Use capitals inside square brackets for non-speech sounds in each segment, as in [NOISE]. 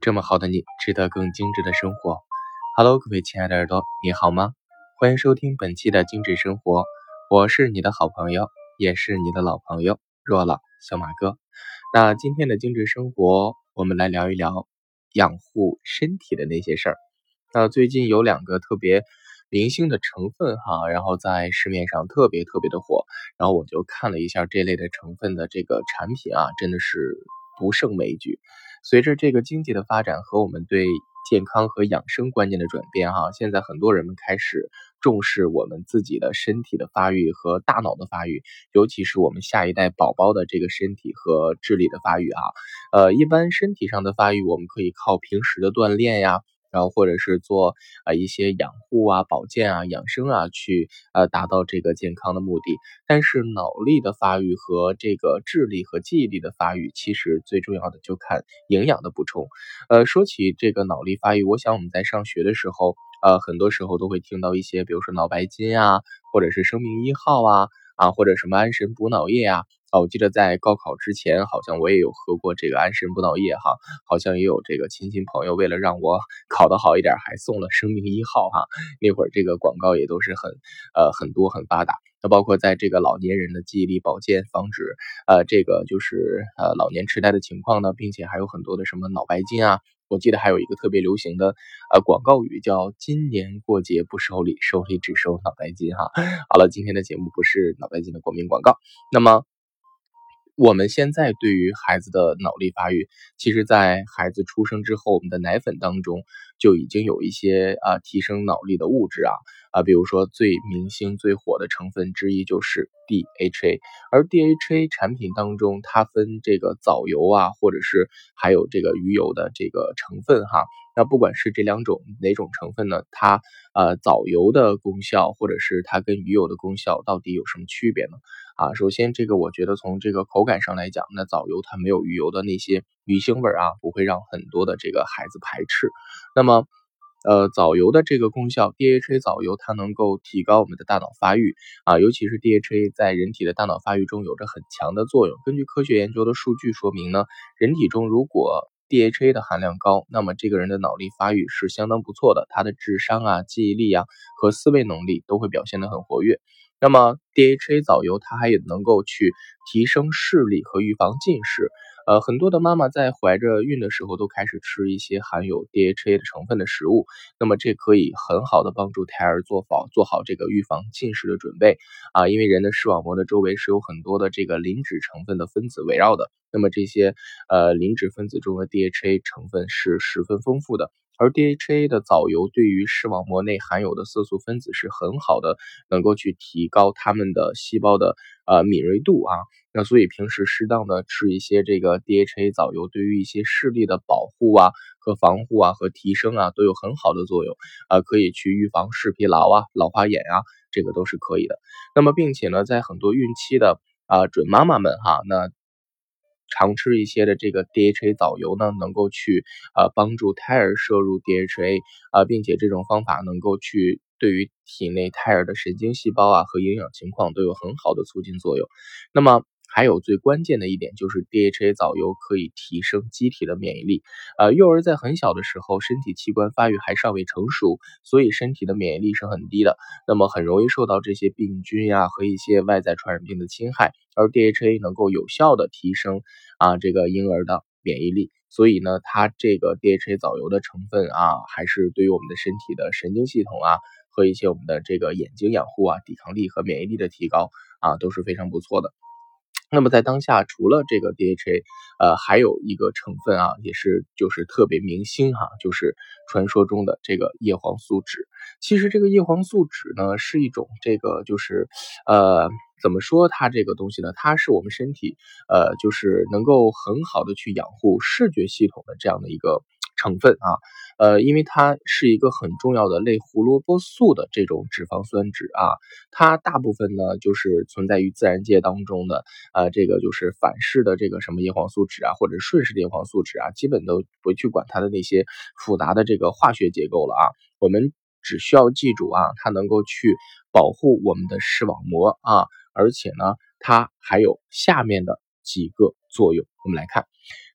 这么好的你，值得更精致的生活。Hello，各位亲爱的耳朵，你好吗？欢迎收听本期的精致生活，我是你的好朋友，也是你的老朋友若老小马哥。那今天的精致生活，我们来聊一聊养护身体的那些事儿。那最近有两个特别明星的成分哈，然后在市面上特别特别的火，然后我就看了一下这类的成分的这个产品啊，真的是不胜枚举。随着这个经济的发展和我们对健康和养生观念的转变，哈，现在很多人们开始重视我们自己的身体的发育和大脑的发育，尤其是我们下一代宝宝的这个身体和智力的发育，啊，呃，一般身体上的发育，我们可以靠平时的锻炼呀。然后或者是做啊一些养护啊、保健啊、养生啊，去呃达到这个健康的目的。但是脑力的发育和这个智力和记忆力的发育，其实最重要的就看营养的补充。呃，说起这个脑力发育，我想我们在上学的时候，呃，很多时候都会听到一些，比如说脑白金啊，或者是生命一号啊，啊或者什么安神补脑液啊。啊，我记得在高考之前，好像我也有喝过这个安神补脑液哈，好像也有这个亲戚朋友为了让我 [LAUGHS] 考得好一点，还送了生命一号哈。那会儿这个广告也都是很呃很多很发达。那包括在这个老年人的记忆力保健，防止呃这个就是呃老年痴呆的情况呢，并且还有很多的什么脑白金啊。我记得还有一个特别流行的呃广告语叫“今年过节不收礼，收礼只收脑白金”哈。[LAUGHS] 好了，今天的节目不是脑白金的国民广告，那么。我们现在对于孩子的脑力发育，其实，在孩子出生之后，我们的奶粉当中就已经有一些啊提升脑力的物质啊啊，比如说最明星最火的成分之一就是 DHA，而 DHA 产品当中，它分这个藻油啊，或者是还有这个鱼油的这个成分哈。那不管是这两种哪种成分呢，它呃藻油的功效，或者是它跟鱼油的功效到底有什么区别呢？啊，首先这个我觉得从这个口感上来讲，那藻油它没有鱼油的那些鱼腥味儿啊，不会让很多的这个孩子排斥。那么，呃，藻油的这个功效，DHA 藻油它能够提高我们的大脑发育啊，尤其是 DHA 在人体的大脑发育中有着很强的作用。根据科学研究的数据说明呢，人体中如果 DHA 的含量高，那么这个人的脑力发育是相当不错的，他的智商啊、记忆力啊和思维能力都会表现得很活跃。那么 DHA 藻油它还也能够去提升视力和预防近视。呃，很多的妈妈在怀着孕的时候都开始吃一些含有 DHA 的成分的食物，那么这可以很好的帮助胎儿做好做好这个预防近视的准备啊。因为人的视网膜的周围是有很多的这个磷脂成分的分子围绕的，那么这些呃磷脂分子中的 DHA 成分是十分丰富的。而 DHA 的藻油对于视网膜内含有的色素分子是很好的，能够去提高它们的细胞的呃敏锐度啊。那所以平时适当的吃一些这个 DHA 藻油，对于一些视力的保护啊和防护啊和提升啊都有很好的作用啊，可以去预防视疲劳啊、老花眼啊，这个都是可以的。那么并且呢，在很多孕期的啊准妈妈们哈，那。常吃一些的这个 DHA 藻油呢，能够去呃帮助胎儿摄入 DHA 啊，并且这种方法能够去对于体内胎儿的神经细胞啊和营养情况都有很好的促进作用。那么。还有最关键的一点就是 DHA 藻油可以提升机体的免疫力。呃，幼儿在很小的时候，身体器官发育还尚未成熟，所以身体的免疫力是很低的，那么很容易受到这些病菌呀和一些外在传染病的侵害。而 DHA 能够有效的提升啊这个婴儿的免疫力，所以呢，它这个 DHA 藻油的成分啊，还是对于我们的身体的神经系统啊和一些我们的这个眼睛养护啊、抵抗力和免疫力的提高啊都是非常不错的。那么在当下，除了这个 DHA，呃，还有一个成分啊，也是就是特别明星哈，就是传说中的这个叶黄素酯。其实这个叶黄素酯呢，是一种这个就是，呃，怎么说它这个东西呢？它是我们身体呃，就是能够很好的去养护视觉系统的这样的一个。成分啊，呃，因为它是一个很重要的类胡萝卜素的这种脂肪酸酯啊，它大部分呢就是存在于自然界当中的，呃，这个就是反式的这个什么叶黄素酯啊，或者顺式的叶黄素酯啊，基本都不去管它的那些复杂的这个化学结构了啊，我们只需要记住啊，它能够去保护我们的视网膜啊，而且呢，它还有下面的几个作用，我们来看。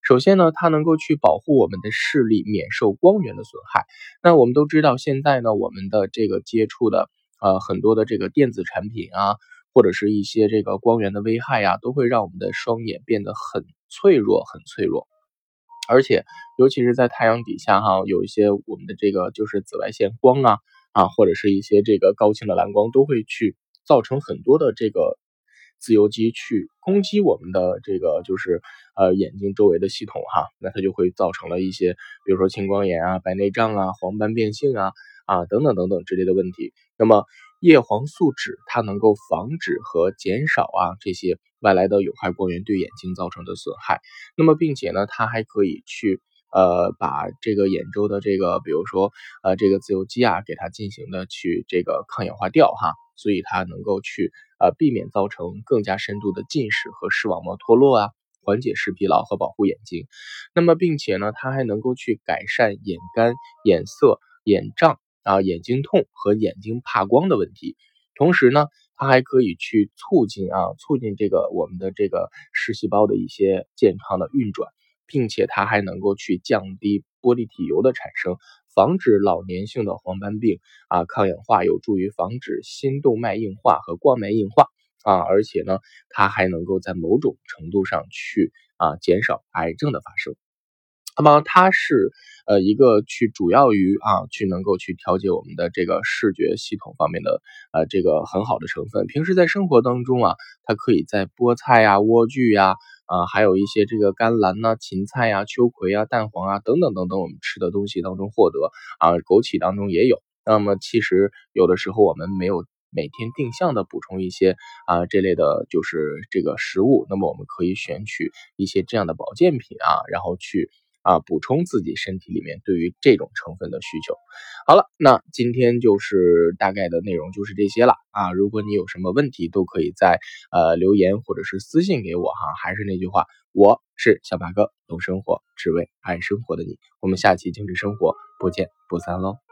首先呢，它能够去保护我们的视力免受光源的损害。那我们都知道，现在呢，我们的这个接触的呃很多的这个电子产品啊，或者是一些这个光源的危害呀，都会让我们的双眼变得很脆弱，很脆弱。而且，尤其是在太阳底下哈，有一些我们的这个就是紫外线光啊啊，或者是一些这个高清的蓝光，都会去造成很多的这个。自由基去攻击我们的这个就是呃眼睛周围的系统哈，那它就会造成了一些，比如说青光眼啊、白内障啊、黄斑变性啊啊等等等等之类的问题。那么叶黄素酯它能够防止和减少啊这些外来的有害光源对眼睛造成的损害。那么并且呢，它还可以去呃把这个眼周的这个比如说呃这个自由基啊给它进行的去这个抗氧化掉哈。所以它能够去呃避免造成更加深度的近视和视网膜脱落啊，缓解视疲劳和保护眼睛。那么并且呢，它还能够去改善眼干、眼涩、眼胀啊、眼睛痛和眼睛怕光的问题。同时呢，它还可以去促进啊促进这个我们的这个视细胞的一些健康的运转，并且它还能够去降低玻璃体油的产生。防止老年性的黄斑病啊，抗氧化有助于防止心动脉硬化和冠脉硬化啊，而且呢，它还能够在某种程度上去啊减少癌症的发生。那么它是呃一个去主要于啊去能够去调节我们的这个视觉系统方面的呃这个很好的成分。平时在生活当中啊，它可以在菠菜呀、莴苣呀。啊，还有一些这个甘蓝呐、芹菜呀、秋葵啊、蛋黄啊等等等等，我们吃的东西当中获得啊，枸杞当中也有。那么其实有的时候我们没有每天定向的补充一些啊这类的，就是这个食物，那么我们可以选取一些这样的保健品啊，然后去。啊，补充自己身体里面对于这种成分的需求。好了，那今天就是大概的内容就是这些了啊。如果你有什么问题，都可以在呃留言或者是私信给我哈。还是那句话，我是小八哥，懂生活，只为爱生活的你。我们下期精致生活不见不散喽。